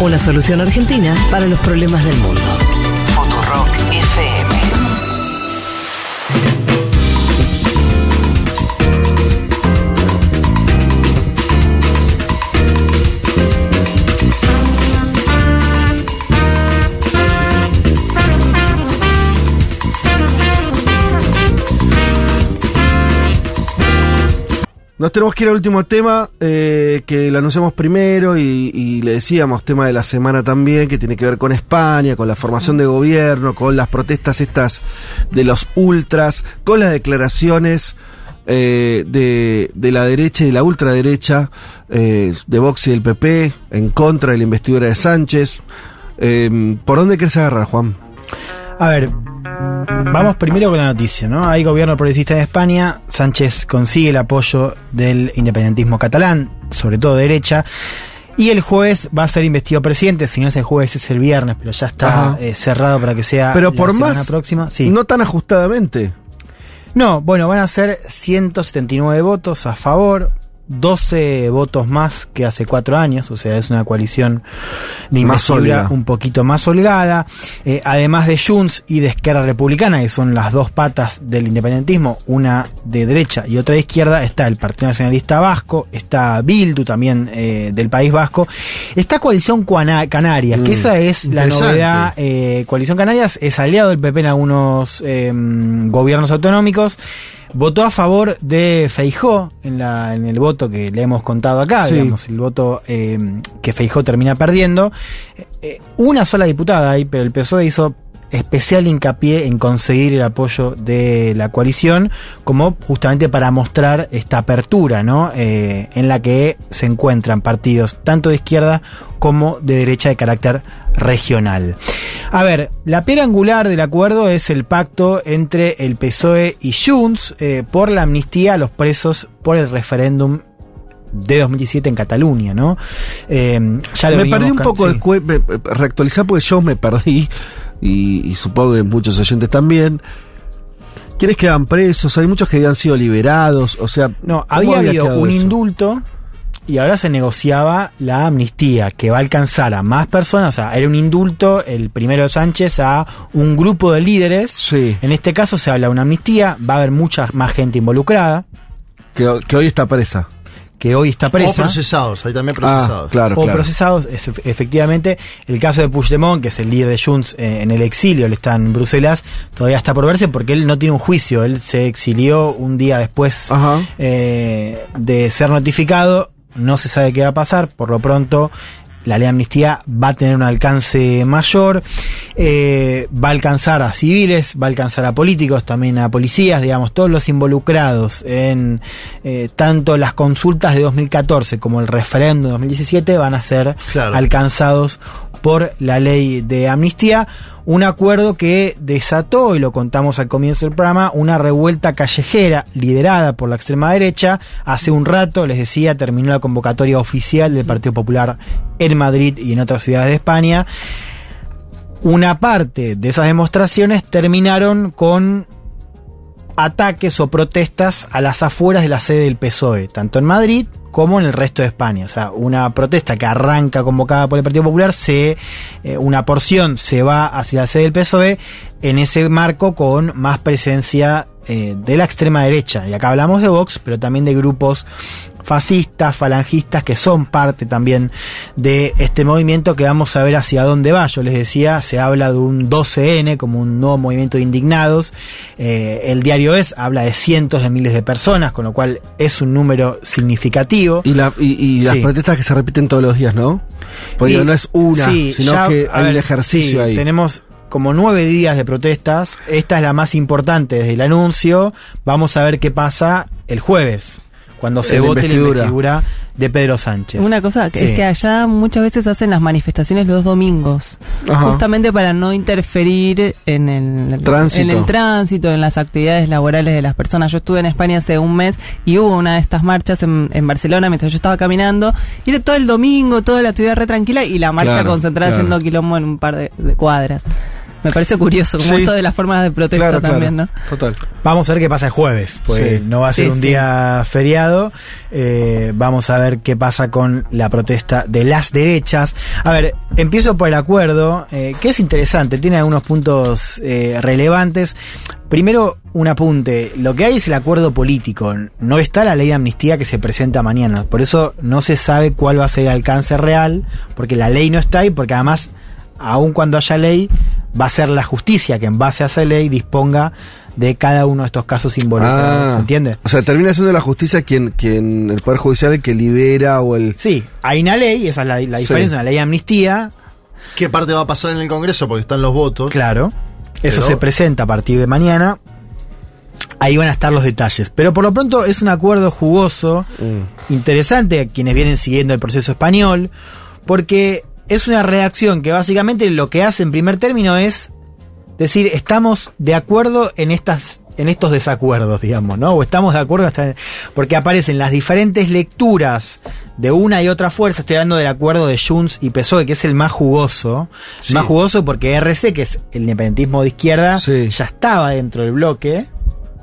Una solución argentina para los problemas del mundo. Futurock FM. Nos tenemos que ir al último tema, eh, que lo anunciamos primero y, le decíamos, tema de la semana también, que tiene que ver con España, con la formación de gobierno, con las protestas estas de los ultras, con las declaraciones eh, de, la derecha y de la ultraderecha, eh, de Vox y del PP, en contra de la investidura de Sánchez. Eh, ¿Por dónde querés agarrar, Juan? A ver, vamos primero con la noticia, ¿no? Hay gobierno progresista en España, Sánchez consigue el apoyo del independentismo catalán, sobre todo derecha. Y el jueves va a ser investido presidente, si no es el jueves es el viernes, pero ya está eh, cerrado para que sea Pero la por semana más, próxima. Sí. no tan ajustadamente. No, bueno, van a ser 179 votos a favor, 12 votos más que hace cuatro años, o sea, es una coalición de Más investidura sólida. un poquito más holgada. Eh, además de Junts y de Esquerra Republicana, que son las dos patas del independentismo, una de derecha y otra de izquierda, está el Partido Nacionalista Vasco, está Bildu también eh, del País Vasco, está Coalición Cuana- Canarias, que Mm, esa es la novedad eh, Coalición Canarias es aliado del PP en algunos eh, gobiernos autonómicos. Votó a favor de Feijó en, la, en el voto que le hemos contado acá, Sí. digamos, el voto eh, que Feijó termina perdiendo. Eh, eh, una sola diputada ahí, pero el PSOE hizo especial hincapié en conseguir el apoyo de la coalición, como justamente para mostrar esta apertura, ¿no? Eh, en la que se encuentran partidos tanto de izquierda como de derecha de carácter regional. A ver, la piedra angular del acuerdo es el pacto entre el PSOE y Junts eh, por la amnistía a los presos por el referéndum de 2017 en Cataluña, ¿no? Eh, ya Me perdí un poco sí. me- reactualizar porque yo me perdí, y, y supongo que muchos oyentes también. ¿Quiénes quedan presos? Hay muchos que habían sido liberados, o sea... No, ¿cómo había habido un eso? indulto y ahora se negociaba la amnistía que va a alcanzar a más personas. O sea, era un indulto, el primero de Sánchez, a un grupo de líderes. Sí, En este caso se habla de una amnistía, va a haber mucha más gente involucrada, que, que hoy está presa. Que hoy está O presa. procesados, hay también Ah, procesados. claro, o claro. procesados, es- efectivamente, el caso de Puigdemont, que es el líder de Junts eh, en el exilio, él está en Bruselas, todavía está por verse porque él no tiene un juicio, él se exilió un día después eh, de ser notificado, no se sabe qué va a pasar, por lo pronto la ley de amnistía va a tener un alcance mayor, eh, va a alcanzar a civiles, va a alcanzar a políticos, también a policías, digamos, todos los involucrados en eh, tanto las consultas de 2014 como el referéndum de 2017 van a ser Claro. alcanzados por la ley de amnistía. Un acuerdo que desató, y lo contamos al comienzo del programa, una revuelta callejera liderada por la extrema derecha. Hace un rato, les decía, terminó la convocatoria oficial del Partido Popular en Madrid y en otras ciudades de España. Una parte de esas demostraciones terminaron con ataques o protestas a las afueras de la sede del PSOE, tanto en Madrid como en el resto de España. O sea, una protesta que arranca convocada por el Partido Popular, se, eh, una porción se va hacia la sede del PSOE, en ese marco con más presencia eh, de la extrema derecha. Y acá hablamos de Vox, pero también de grupos fascistas, falangistas, que son parte también de este movimiento que vamos a ver hacia dónde va. Yo les decía, se habla de un 12N como un nuevo movimiento de indignados. Eh, el diario Es habla de cientos de miles de personas, con lo cual es un número significativo. Y, la, y, y las Sí. protestas que se repiten todos los días, ¿no? Porque Y- no es una, sí, sino ya, que hay ver, un ejercicio sí, ahí. Tenemos como nueve días de protestas. Esta es la más importante desde el anuncio. Vamos a ver qué pasa el jueves, cuando se la vote investidura. la investidura de Pedro Sánchez. Una cosa que Sí. es que allá muchas veces hacen las manifestaciones los domingos, Ajá. justamente para no interferir en el Tránsito. en el tránsito, en las actividades laborales de las personas. Yo estuve en España hace un mes y hubo una de estas marchas en, en Barcelona mientras yo estaba caminando. Y era todo el domingo, toda la actividad re tranquila y la marcha Claro, concentrada claro. haciendo quilombo en un par de, de cuadras. Me parece curioso, como Sí. esto de las formas de protesta Claro, también, claro. ¿no? Total. Vamos a ver qué pasa el jueves, pues Sí. no va a ser Sí, un sí. día feriado. Eh, vamos a ver qué pasa con la protesta de las derechas. A ver, empiezo por el acuerdo, eh, que es interesante, tiene algunos puntos eh, relevantes. Primero, un apunte. Lo que hay es el acuerdo político. No está la ley de amnistía que se presenta mañana. Por eso no se sabe cuál va a ser el alcance real, porque la ley no está y porque además, aun cuando haya ley, va a ser la justicia que en base a esa ley disponga de cada uno de estos casos involucrados. ¿Se entiende? O sea, termina siendo la justicia quien, quien el Poder Judicial el que libera o el... Sí, hay una ley, esa es la, la Sí. diferencia, una ley de amnistía, ¿Qué parte va a pasar en el Congreso? Porque están los votos. claro. Eso Pero- se presenta a partir de mañana. Ahí van a estar los detalles. Pero por lo pronto es un acuerdo jugoso, Mm. interesante a quienes vienen siguiendo el proceso español, porque es una reacción que básicamente lo que hace en primer término es decir, estamos de acuerdo en estas en estos desacuerdos, digamos, ¿no? O estamos de acuerdo hasta porque aparecen las diferentes lecturas de una y otra fuerza, estoy hablando del acuerdo de Junts y PSOE, que es el más jugoso, Sí. más jugoso porque RC, que es el independentismo de izquierda, Sí. ya estaba dentro del bloque.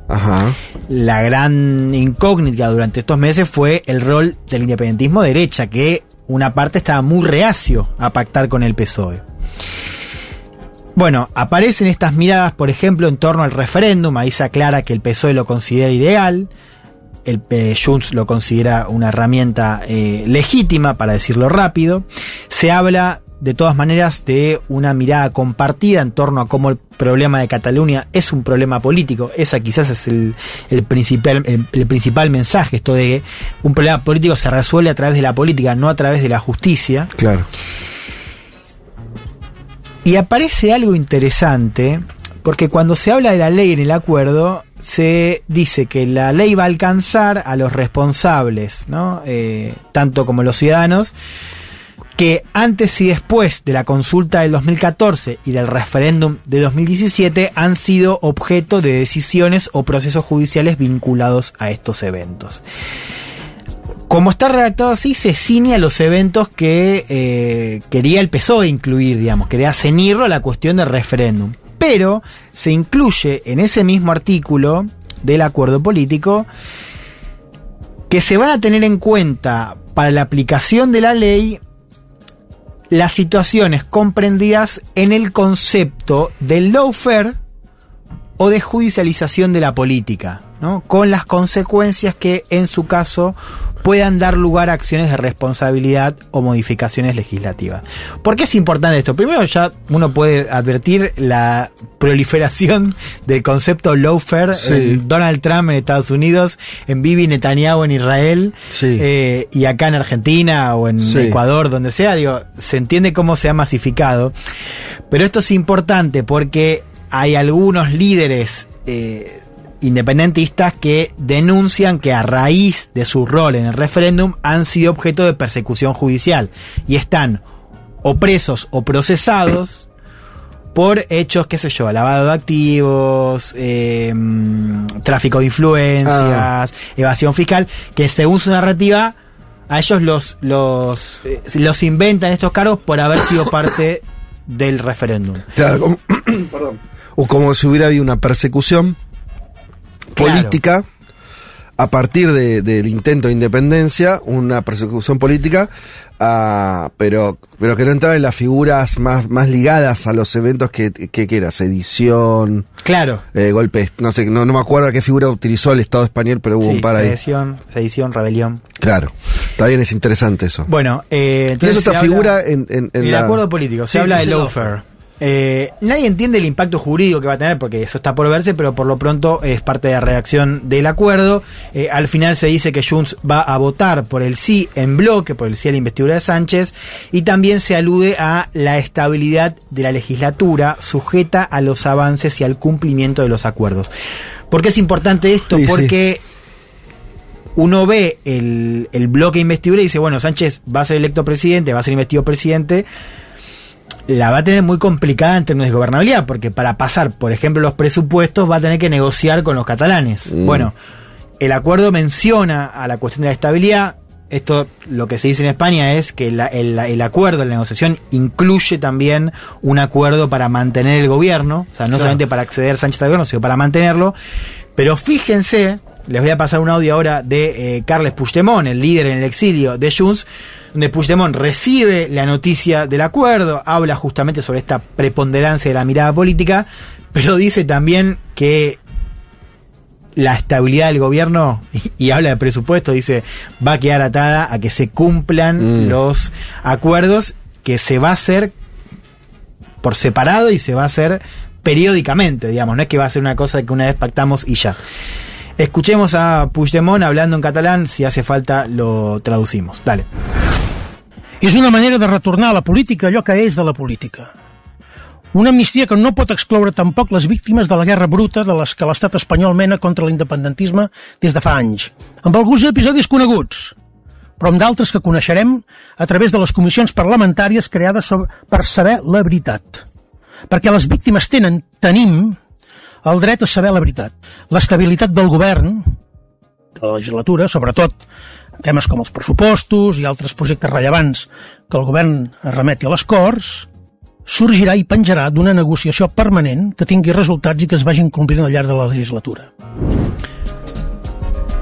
Ajá. La gran incógnita durante estos meses fue el rol del independentismo de derecha, que una parte estaba muy reacio a pactar con el PSOE. Bueno, aparecen estas miradas, por ejemplo, en torno al referéndum. Ahí se aclara que el PSOE lo considera ideal. El eh, Junts lo considera una herramienta eh, legítima, para decirlo rápido. Se habla, de todas maneras, de una mirada compartida en torno a cómo el problema de Cataluña es un problema político. Esa quizás es el, el principal, el, el principal mensaje, esto de que un problema político se resuelve a través de la política, no a través de la justicia. Claro. Y aparece algo interesante, porque cuando se habla de la ley en el acuerdo, se dice que la ley va a alcanzar a los responsables, ¿no? Eh, tanto como los ciudadanos, que antes y después de la consulta del 2014 y del referéndum de 2017 han sido objeto de decisiones o procesos judiciales vinculados a estos eventos. Como está redactado así, se ciñe a los eventos que eh, quería el PSOE incluir, digamos, quería ceñirlo a la cuestión del referéndum. Pero se incluye en ese mismo artículo del acuerdo político que se van a tener en cuenta para la aplicación de la ley las situaciones comprendidas en el concepto del lawfare o de judicialización de la política, ¿no? con las consecuencias que en su caso puedan dar lugar a acciones de responsabilidad o modificaciones legislativas. ¿Por qué es importante esto? Primero ya uno puede advertir la proliferación del concepto lawfare Sí. en Donald Trump en Estados Unidos, en Bibi Netanyahu en Israel Sí. eh, y acá en Argentina o en Sí. Ecuador, donde sea, digo, se entiende cómo se ha masificado. Pero esto es importante porque hay algunos líderes eh, independentistas que denuncian que a raíz de su rol en el referéndum han sido objeto de persecución judicial y están o presos o procesados por hechos, qué sé yo, lavado de activos, eh, tráfico de influencias, evasión fiscal, que según su narrativa a ellos los, los, eh, los inventan estos cargos por haber sido parte del referéndum. Claro, como, perdón. o como si hubiera habido una persecución Claro. política a partir de- del intento de independencia, una persecución política, pero, pero que no entrara en las figuras más, más ligadas a los eventos que, que, que era sedición, Claro. eh, golpes, no sé, no, no me acuerdo qué figura utilizó el Estado español, pero hubo Sí, un par ahí. sedición, sedición, rebelión. Claro, está bien, es interesante eso. Bueno, eh, y entonces se te habla- figura en, en, en el la- acuerdo político, se Sí, habla de lawfare. Eh, nadie entiende el impacto jurídico que va a tener porque eso está por verse, pero por lo pronto es parte de la redacción del acuerdo. Eh, al final se dice que Junts va a votar por el sí en bloque, por el sí a la investidura de Sánchez, y también se alude a la estabilidad de la legislatura sujeta a los avances y al cumplimiento de los acuerdos. ¿Por qué es importante esto? Sí, sí. porque uno ve el, el bloque de investidura y dice, bueno, Sánchez va a ser electo presidente, va a ser investido presidente, la va a tener muy complicada en términos de gobernabilidad, porque para pasar, por ejemplo, los presupuestos va a tener que negociar con los catalanes. Mm. Bueno, el acuerdo menciona a la cuestión de la estabilidad, esto lo que se dice en España es que la- el, el acuerdo, la negociación incluye también un acuerdo para mantener el gobierno, o sea, no solamente para acceder Sánchez al gobierno, sino para mantenerlo. Pero fíjense, les voy a pasar un audio ahora de eh, Carles Puigdemont, el líder en el exilio de Junts, donde Puigdemont recibe la noticia del acuerdo, habla justamente sobre esta preponderancia de la mirada política, pero dice también que la estabilidad del gobierno y, habla de presupuesto, dice, va a quedar atada a que se cumplan Mm. los acuerdos que se va a hacer por separado y se va a hacer periódicamente, digamos, no es que va a ser una cosa que una vez pactamos y ya. Escuchemos a Puigdemont hablando en catalán, si hace falta lo traducimos. Dale. És una manera de retornar a la política allò que és de la política. Una amnistia que no pot excloure tampoc les víctimes de la guerra bruta de les que l'estat espanyol mena contra l'independentisme des de fa anys, amb alguns episodis coneguts, però amb d'altres que coneixerem a través de les comissions parlamentàries creades sobre, per saber la veritat. Perquè les víctimes tenen, tenim, el dret a saber la veritat. L'estabilitat del govern, de la legislatura, sobretot temes com els pressupostos i altres projectes rellevants que el govern remeti a les Corts, sorgirà i penjarà d'una negociació permanent que tingui resultats i que es vagin complint al llarg de la legislatura.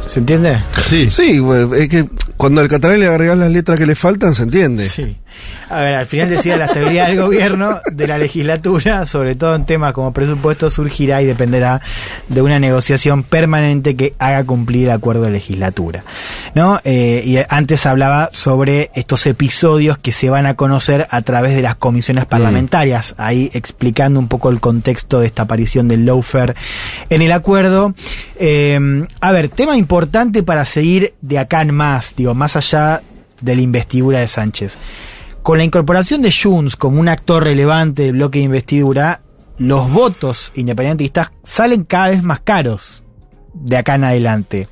¿Se entiende? Sí. Sí, que cuando al catalán le agregas las letras que le faltan, se entiende. Sí. A ver, al final decía la estabilidad del gobierno, de la legislatura, sobre todo en temas como presupuesto, surgirá y dependerá de una negociación permanente que haga cumplir el acuerdo de legislatura. ¿No? Eh, y antes hablaba sobre estos episodios que se van a conocer a través de las comisiones parlamentarias, ahí explicando un poco el contexto de esta aparición del lawfare en el acuerdo. Eh, a ver, tema importante para seguir de acá en más, digo, más allá de la investidura de Sánchez. Con la incorporación de Junts como un actor relevante del bloque de investidura, los votos independentistas salen cada vez más caros de acá en adelante.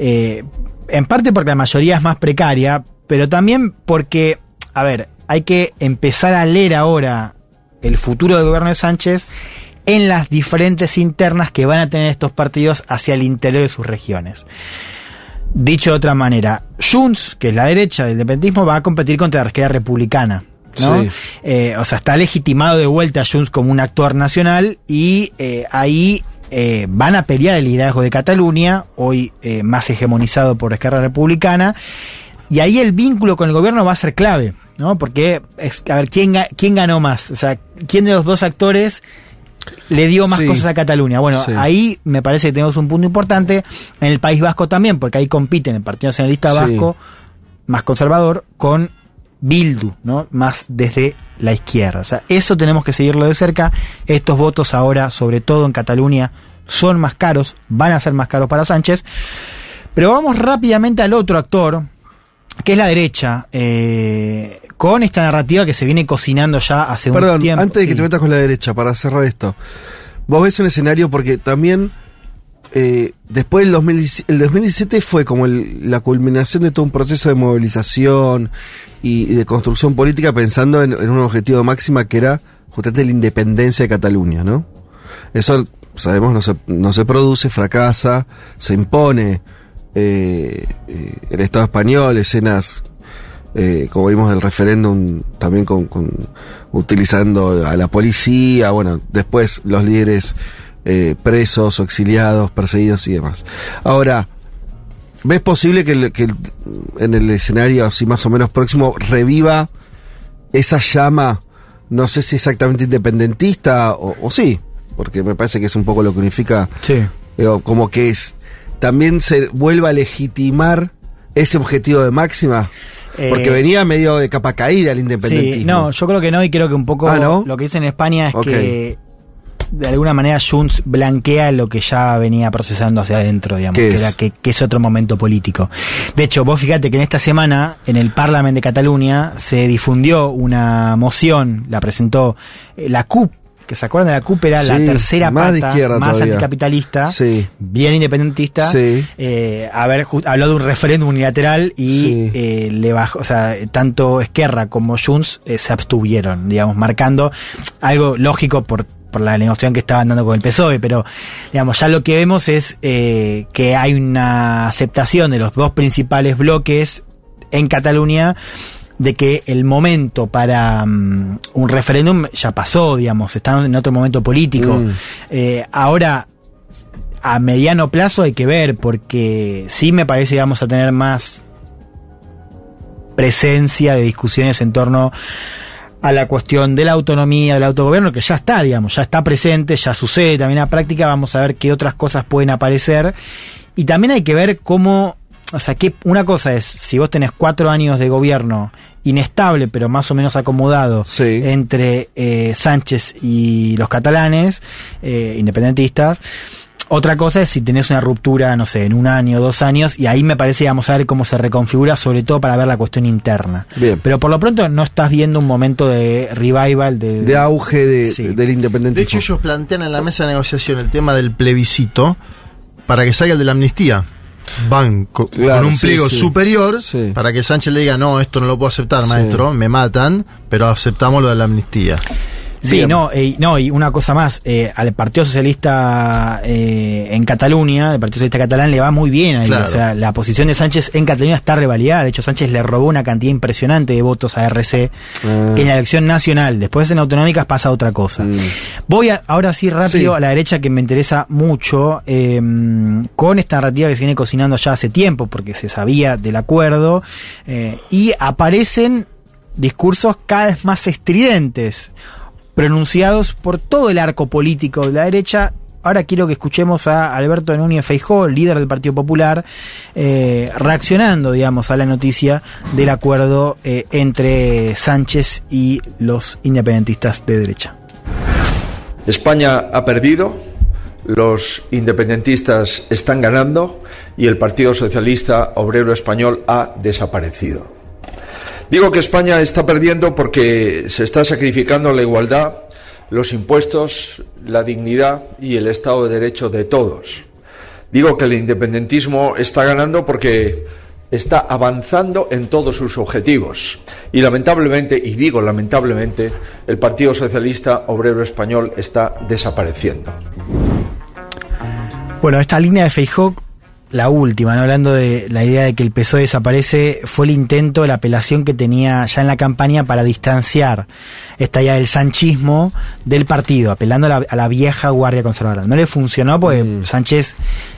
Eh, en parte porque la mayoría es más precaria, pero también porque, a ver, hay que empezar a leer ahora el futuro del gobierno de Sánchez en las diferentes internas que van a tener estos partidos hacia el interior de sus regiones. Dicho de otra manera, Junts, que es la derecha del independentismo, va a competir contra la izquierda republicana. ¿no? Sí. Eh, o sea, está legitimado de vuelta Junts como un actor nacional y eh, ahí eh, van a pelear el liderazgo de Cataluña, hoy más hegemonizado por la izquierda republicana, y ahí el vínculo con el gobierno va a ser clave, ¿no? Porque, a ver, ¿quién, ¿quién ganó más? O sea, ¿quién de los dos actores le dio más Sí. cosas a Cataluña? Bueno, Sí. ahí me parece que tenemos un punto importante. En el País Vasco también, porque ahí compiten el Partido Nacionalista Sí. Vasco, más conservador, con Bildu, ¿no? Más desde la izquierda. O sea, eso tenemos que seguirlo de cerca. Estos votos ahora, sobre todo en Cataluña, son más caros, van a ser más caros para Sánchez. Pero vamos rápidamente al otro actor, que es la derecha, eh, con esta narrativa que se viene cocinando ya hace un Perdón, tiempo. antes de que Sí. te metas con la derecha, para cerrar esto. Vos ves un escenario porque también eh, después del 2017, el 2017 fue como el- la culminación de todo un proceso de movilización y, y de construcción política pensando en, en un objetivo máxima que era justamente la independencia de Cataluña, ¿no? Eso, sabemos, no se, no se produce, fracasa, se impone eh, eh, el Estado español, escenas eh, como vimos del referéndum, también con, con- utilizando a la policía, bueno, después los líderes eh, presos o exiliados, perseguidos y demás. Ahora, ¿ves posible que, el- que el- en el escenario así más o menos próximo reviva esa llama, no sé si exactamente independentista o, o sí, porque me parece que es un poco lo que unifica Sí. Digo, como que es también se vuelva a legitimar ese objetivo de máxima porque Eh, venía medio de capa caída el independentismo Sí, no, yo creo que no, y creo que un poco Ah, ¿no? lo que dice en España es que de alguna manera Junts blanquea lo que ya venía procesando hacia adentro, digamos, ¿Qué que, es? era que, que es otro momento político. De hecho, vos fíjate que en esta semana, en el Parlamento de Cataluña, se difundió una moción, la presentó eh, la CUP, que se acuerdan de la CUP, era la tercera más de pata, izquierda más todavía. anticapitalista, Sí. bien independentista, Sí. eh, habló de un referéndum unilateral y eh, le bajó, o sea, tanto Esquerra como Junts eh, se abstuvieron, digamos, marcando algo lógico por por la negociación que estaban dando con el PSOE, pero digamos, ya lo que vemos es eh, que hay una aceptación de los dos principales bloques en Cataluña de que el momento para mm, un referéndum ya pasó, digamos, están en otro momento político. Mm. Eh, ahora, a mediano plazo hay que ver, porque sí me parece que vamos a tener más presencia de discusiones en torno a la cuestión de la autonomía, del autogobierno, que ya está, digamos, ya está presente, ya sucede también en la práctica, vamos a ver qué otras cosas pueden aparecer. Y también hay que ver cómo, o sea, que una cosa es, si vos tenés cuatro años de gobierno inestable, pero más o menos acomodado Sí. entre eh, Sánchez y los catalanes, eh, independentistas, otra cosa es si tenés una ruptura, no sé, en un año, dos años, y ahí me parece que vamos a ver cómo se reconfigura, sobre todo para ver la cuestión interna. Bien. Pero por lo pronto no estás viendo un momento de revival de, De auge de, Sí. del De independentismo. hecho, ellos plantean en la mesa de negociación el tema del plebiscito para que salga el de la amnistía. Van Claro, con un sí, pliego sí. superior Sí. para que Sánchez le diga, no, esto no lo puedo aceptar, maestro, me matan, pero aceptamos lo de la amnistía. Sí, Bien. no, eh, no, y una cosa más, eh, al Partido Socialista eh, en Cataluña, el Partido Socialista catalán le va muy bien ahí, Claro. o sea, la posición de Sánchez en Cataluña está revalidada, de hecho Sánchez le robó una cantidad impresionante de votos a RC Ah. en la elección nacional, después en autonómicas pasa otra cosa. Mm. Voy a- ahora sí rápido Sí. a la derecha que me interesa mucho, eh, con esta narrativa que se viene cocinando ya hace tiempo, porque se sabía del acuerdo, eh, y aparecen discursos cada vez más estridentes, pronunciados por todo el arco político de la derecha. Ahora quiero que escuchemos a Alberto Núñez Feijó, líder del Partido Popular, eh, reaccionando, digamos, a la noticia del acuerdo eh, entre Sánchez y los independentistas de derecha. España ha perdido, los independentistas están ganando y el Partido Socialista Obrero Español ha desaparecido. Digo que España está perdiendo porque se está sacrificando la igualdad, los impuestos, la dignidad y el Estado de Derecho de todos. Digo que el independentismo está ganando porque está avanzando en todos sus objetivos. Y lamentablemente, y digo lamentablemente, el Partido Socialista Obrero Español está desapareciendo. Bueno, esta línea de Feijó, la última, ¿no? hablando de la idea de que el PSOE desaparece, fue el intento, la apelación que tenía ya en la campaña para distanciar esta idea del sanchismo del partido, apelando a la, a la vieja guardia conservadora. No le funcionó porque Sánchez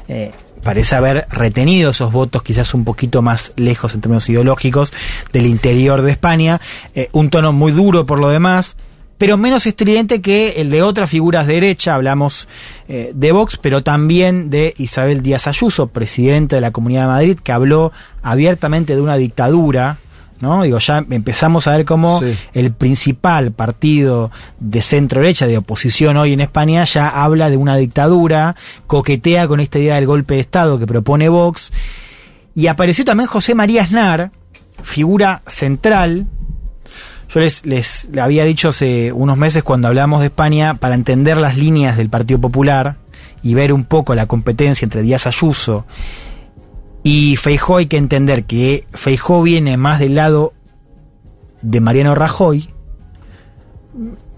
eh, parece haber retenido esos votos quizás un poquito más lejos en términos ideológicos del interior de España, eh, un tono muy duro por lo demás, pero menos estridente que el de otras figuras de derecha, hablamos eh, de Vox, pero también de Isabel Díaz Ayuso, presidenta de la Comunidad de Madrid, que habló abiertamente de una dictadura, ¿no? Digo, ya empezamos a ver cómo Sí. el principal partido de centro derecha, de oposición hoy en España, ya habla de una dictadura, coquetea con esta idea del golpe de Estado que propone Vox, y apareció también José María Aznar, figura central yo les, les le había dicho hace unos meses cuando hablamos de España, para entender las líneas del Partido Popular y ver un poco la competencia entre Díaz Ayuso y Feijó, hay que entender que Feijó viene más del lado de Mariano Rajoy,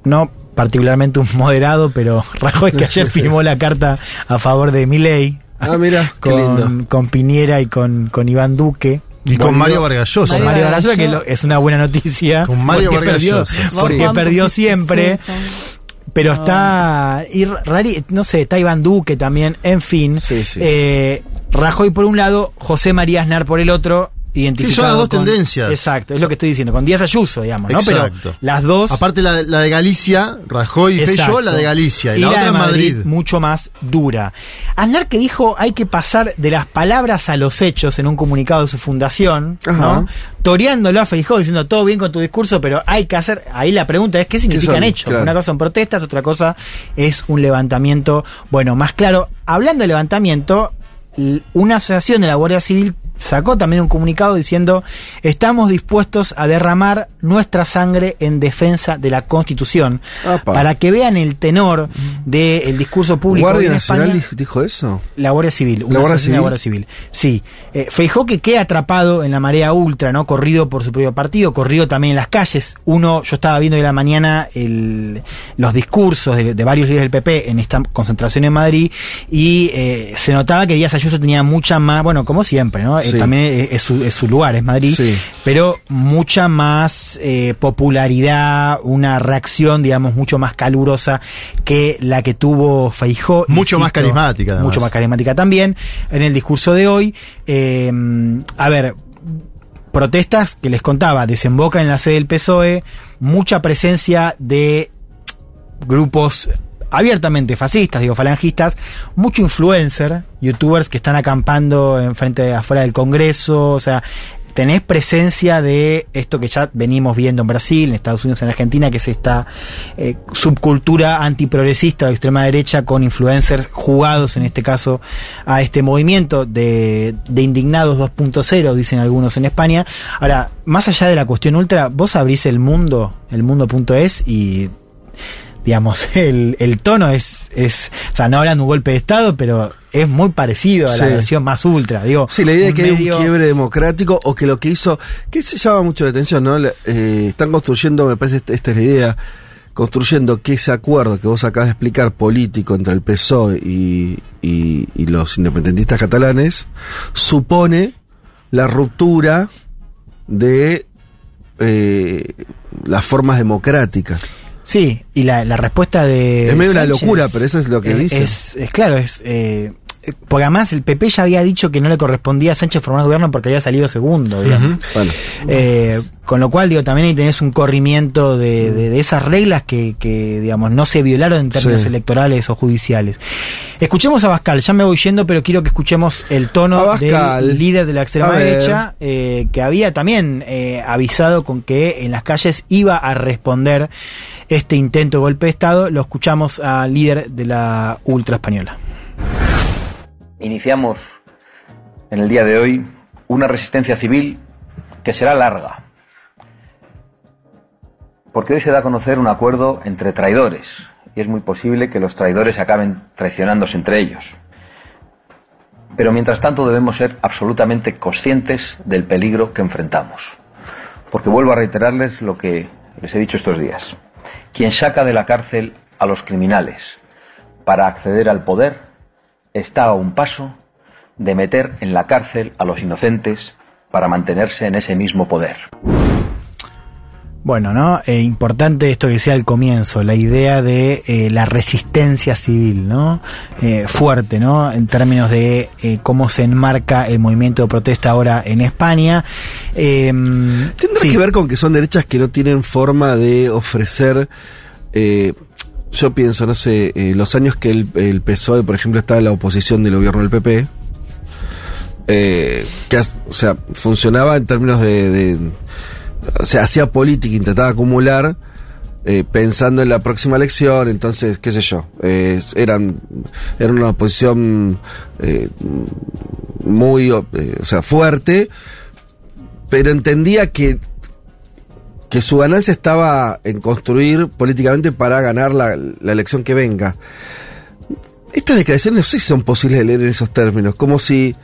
no particularmente un moderado, pero Rajoy que ayer firmó la carta a favor de Milei Ah, mira, con, con Piñera y con, con Iván Duque. Y con Mario Vargas Llosa. con Mario Mario Vargas Vargas Llosa, que lo- es una buena noticia. Con Mario porque Vargas perdió, porque perdió siempre. Pero está. Y rari, no sé, está Iván Duque también. En fin. Sí, sí. Eh, Rajoy por un lado, José María Aznar por el otro. Identificado Sí, son las dos con- tendencias. Exacto, es lo que estoy diciendo. Con Díaz Ayuso, digamos, ¿no? Exacto. Pero las dos. Aparte la, la de Galicia, Rajoy y. Feyó, la de Galicia. Y, la, otra de en Madrid. mucho más dura. Aznar que dijo hay que pasar de las palabras a los hechos en un comunicado de su fundación. ¿no? Toreándolo a Feijó diciendo todo bien con tu discurso, pero hay que hacer. Ahí la pregunta es qué significan hechos. Claro. Una cosa son protestas, otra cosa es un levantamiento. Bueno, más claro, hablando de levantamiento, una asociación de la Guardia Civil sacó también un comunicado diciendo estamos dispuestos a derramar nuestra sangre en defensa de la Constitución. Apa. Para que vean el tenor del discurso público ¿Guardia en Nacional España. dijo, eso? La Guardia Civil, una ¿La Guardia asociación de Civil? Guardia Civil. Sí. Eh, Feijó que queda atrapado en la marea ultra, ¿no? Corrido por su propio partido, corrido también en las calles. Uno, yo estaba viendo en la mañana el- los discursos de, de varios líderes del PP en esta concentración en Madrid y eh, se notaba que Díaz Ayuso tenía mucha más, bueno, como siempre, ¿no? Sí. también es, su, es su lugar, es Madrid, Sí. pero mucha más eh, popularidad, una reacción, digamos, mucho más calurosa que la que tuvo Feijó. Mucho más carismática, además. Mucho más carismática también. En el discurso de hoy, eh, a ver, protestas que les contaba, desembocan en la sede del PSOE, mucha presencia de grupos abiertamente fascistas, digo falangistas, mucho influencer, youtubers que están acampando en frente afuera del Congreso, o sea, tenés presencia de esto que ya venimos viendo en Brasil, en Estados Unidos, en Argentina, que es esta eh, subcultura antiprogresista de extrema derecha con influencers jugados, en este caso, a este movimiento de, de indignados 2.0, dicen algunos en España. Ahora, más allá de la cuestión ultra, vos abrís el mundo, el mundo.es y digamos, el, el tono es, es, o sea, no hablan de un golpe de Estado, pero es muy parecido a la Sí. versión más ultra, digo. Sí, la idea de que hay un quiebre democrático o que lo que hizo, que se llama mucho la atención, ¿no? Eh, están construyendo, me parece esta, esta es la idea, construyendo que ese acuerdo que vos acabas de explicar político entre el PSOE y, y- y los independentistas catalanes supone la ruptura de eh, las formas democráticas. Sí, y la, la respuesta de. Es medio una Sánchez locura, pero eso es lo que es- dice. Es, es claro, es. eh, eh, porque además el PP ya había dicho que no le correspondía a Sánchez formar gobierno porque había salido segundo, digamos. Bueno, Eh, con lo cual, digo, también ahí tenés un corrimiento de, de- de esas reglas que, que, digamos, no se violaron en términos Sí. electorales o judiciales. Escuchemos a Bascal, ya me voy yendo, pero quiero que escuchemos el tono del líder de la extrema derecha, eh, que había también eh, avisado con que en las calles iba a responder este intento de golpe de Estado. Lo escuchamos al líder de la ultra española. Iniciamos en el día de hoy una resistencia civil que será larga. Porque hoy se da a conocer un acuerdo entre traidores y es muy posible que los traidores acaben traicionándose entre ellos. Pero mientras tanto debemos ser absolutamente conscientes del peligro que enfrentamos. Porque vuelvo a reiterarles lo que les he dicho estos días. Quien saca de la cárcel a los criminales para acceder al poder está a un paso de meter en la cárcel a los inocentes para mantenerse en ese mismo poder. Bueno, ¿no? Eh, importante esto que decía al comienzo, la idea de eh, la resistencia civil, ¿no? Eh, fuerte, ¿no? En términos de eh, cómo se enmarca el movimiento de protesta ahora en España. Eh, Tendrá sí. que ver con que son derechas que no tienen forma de ofrecer. Yo pienso, no sé, eh, los años que el, PSOE, por ejemplo, estaba en la oposición del gobierno del PP, eh, que, o sea, funcionaba en términos de, o sea, hacía política, intentaba acumular. eh, pensando en la próxima elección, entonces, qué sé yo, eran, era una oposición muy, o sea, fuerte, pero entendía que que su ganancia estaba en construir políticamente para ganar la, la elección que venga. Estas declaraciones no sé si son posibles de leer en esos términos, como si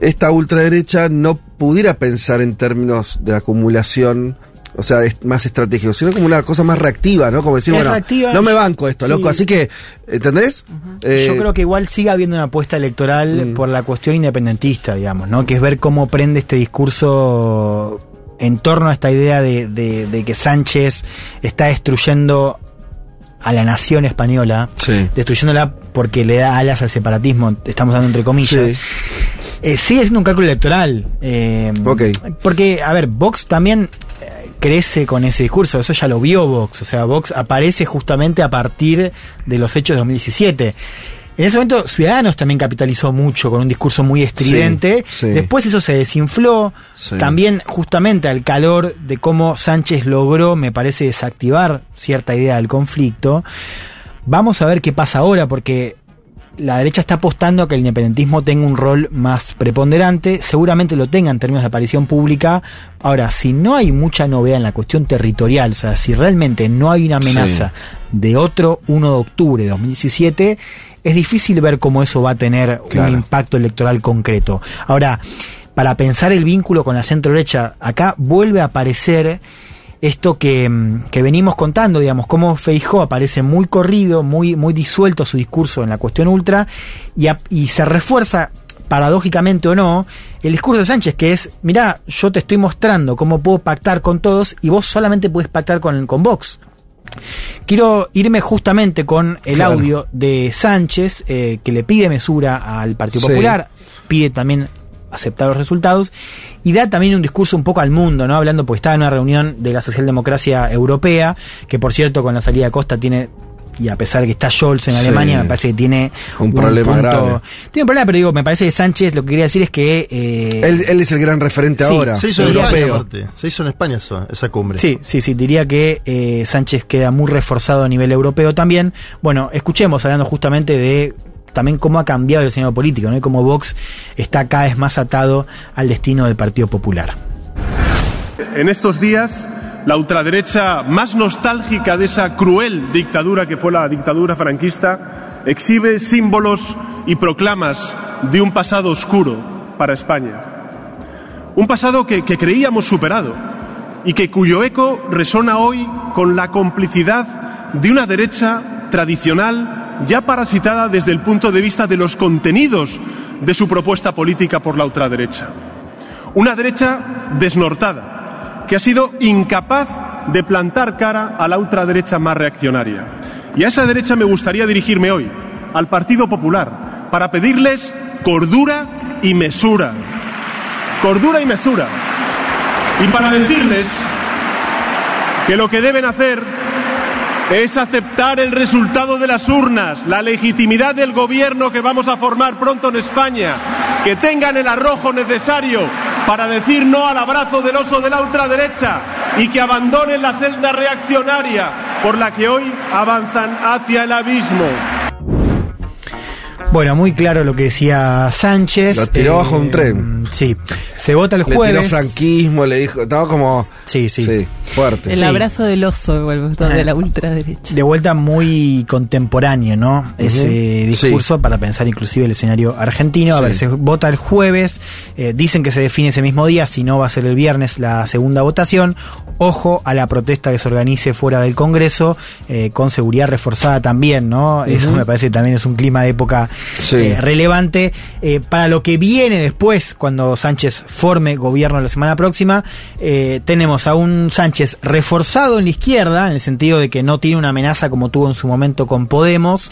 esta ultraderecha no pudiera pensar en términos de acumulación, o sea, es más estratégico, sino como una cosa más reactiva, ¿no? Como decir, Es bueno, reactiva, no me banco esto, sí. loco, así que, ¿entendés? Eh, Yo creo que igual sigue habiendo una apuesta electoral Mm. por la cuestión independentista, digamos, ¿no? Que es ver cómo prende este discurso en torno a esta idea de, de- de que Sánchez está destruyendo a la nación española, Sí. destruyéndola porque le da alas al separatismo, estamos dando entre comillas. Sí. Eh, sigue siendo un cálculo electoral. eh, Ok. Porque, a ver, Vox también eh, crece con ese discurso, eso ya lo vio Vox, o sea, Vox aparece justamente a partir de los hechos de 2017. En ese momento Ciudadanos también capitalizó mucho con un discurso muy estridente. Sí, sí. Después eso se desinfló. Sí. También justamente al calor de cómo Sánchez logró, me parece, desactivar cierta idea del conflicto. Vamos a ver qué pasa ahora porque la derecha está apostando a que el independentismo tenga un rol más preponderante, seguramente lo tenga en términos de aparición pública. Ahora, si no hay mucha novedad en la cuestión territorial, o sea, si realmente no hay una amenaza de otro 1 de octubre de 2017, es difícil ver cómo eso va a tener Claro. un impacto electoral concreto. Ahora, para pensar el vínculo con la centro derecha, acá vuelve a aparecer esto que, mm, que venimos contando, digamos, cómo Feijó aparece muy corrido, muy, muy disuelto su discurso en la cuestión ultra, y, a- y se refuerza, paradójicamente o no, el discurso de Sánchez, que es, mirá, yo te estoy mostrando cómo puedo pactar con todos y vos solamente puedes pactar con, con Vox. Quiero irme justamente con el Claro. audio de Sánchez, eh, que le pide mesura al Partido Sí. Popular, pide también aceptar los resultados y da también un discurso un poco al mundo, ¿no? Hablando porque estaba en una reunión de la socialdemocracia europea, que por cierto con la salida de Costa tiene y a pesar de que está Scholz en Sí. Alemania, me parece que tiene Un problema grave. Tiene un problema, pero digo, me parece que Sánchez lo que quería decir es que eh, Él, él es el gran referente Sí, ahora. Se hizo en Europeo. España. Se hizo en España eso, esa cumbre. Sí, sí, sí, diría que eh, Sánchez queda muy reforzado a nivel europeo también. Bueno, escuchemos hablando justamente de también cómo ha cambiado el escenario político, ¿no? Y cómo Vox está cada vez más atado al destino del Partido Popular. En estos días, la ultraderecha más nostálgica de esa cruel dictadura que fue la dictadura franquista exhibe símbolos y proclamas de un pasado oscuro para España. Un pasado que, creíamos superado y que cuyo eco resona hoy con la complicidad de una derecha tradicional ya parasitada desde el punto de vista de los contenidos de su propuesta política por la ultraderecha. Una derecha desnortada, que ha sido incapaz de plantar cara a la ultraderecha más reaccionaria. Y a esa derecha me gustaría dirigirme hoy, al Partido Popular, para pedirles cordura y mesura. Cordura y mesura. Y para decirles que lo que deben hacer es aceptar el resultado de las urnas, la legitimidad del gobierno que vamos a formar pronto en España, que tengan el arrojo necesario para decir no al abrazo del oso de la ultraderecha y que abandonen la senda reaccionaria por la que hoy avanzan hacia el abismo. Bueno, muy claro lo que decía Sánchez. Lo tiró bajo un tren. Sí, se vota el Le tiró jueves. franquismo, le dijo, estaba como... Sí, sí. fuerte. El Sí. abrazo del oso, de la ultraderecha. de vuelta muy contemporáneo, ¿no? Ese discurso Sí. para pensar inclusive el escenario argentino. A Sí. ver, se vota el jueves, eh, dicen que se define ese mismo día, si no va a ser el viernes la segunda votación. Ojo a la protesta que se organice fuera del Congreso, eh, con seguridad reforzada también, ¿no? Eso me parece que también es un clima de época Sí. eh, relevante. Eh, para lo que viene después, cuando Sánchez forme gobierno la semana próxima, eh, tenemos a un Sánchez reforzado en la izquierda, en el sentido de que no tiene una amenaza como tuvo en su momento con Podemos,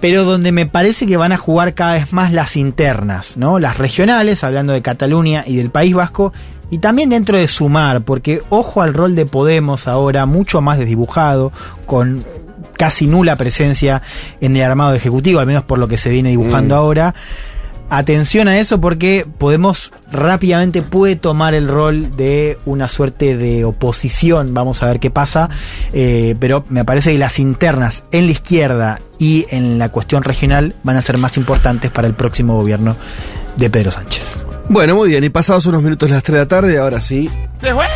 pero donde me parece que van a jugar cada vez más las internas, ¿no? Las regionales, hablando de Cataluña y del País Vasco, y también dentro de Sumar, porque ojo al rol de Podemos ahora, mucho más desdibujado, con casi nula presencia en el armado ejecutivo, al menos por lo que se viene dibujando ahora. Atención a eso porque Podemos rápidamente puede tomar el rol de una suerte de oposición, vamos a ver qué pasa, eh, pero me parece que las internas en la izquierda y en la cuestión regional van a ser más importantes para el próximo gobierno de Pedro Sánchez. Bueno, muy bien, y pasados unos minutos las 3 de la tarde, ahora sí. ¡Se fue!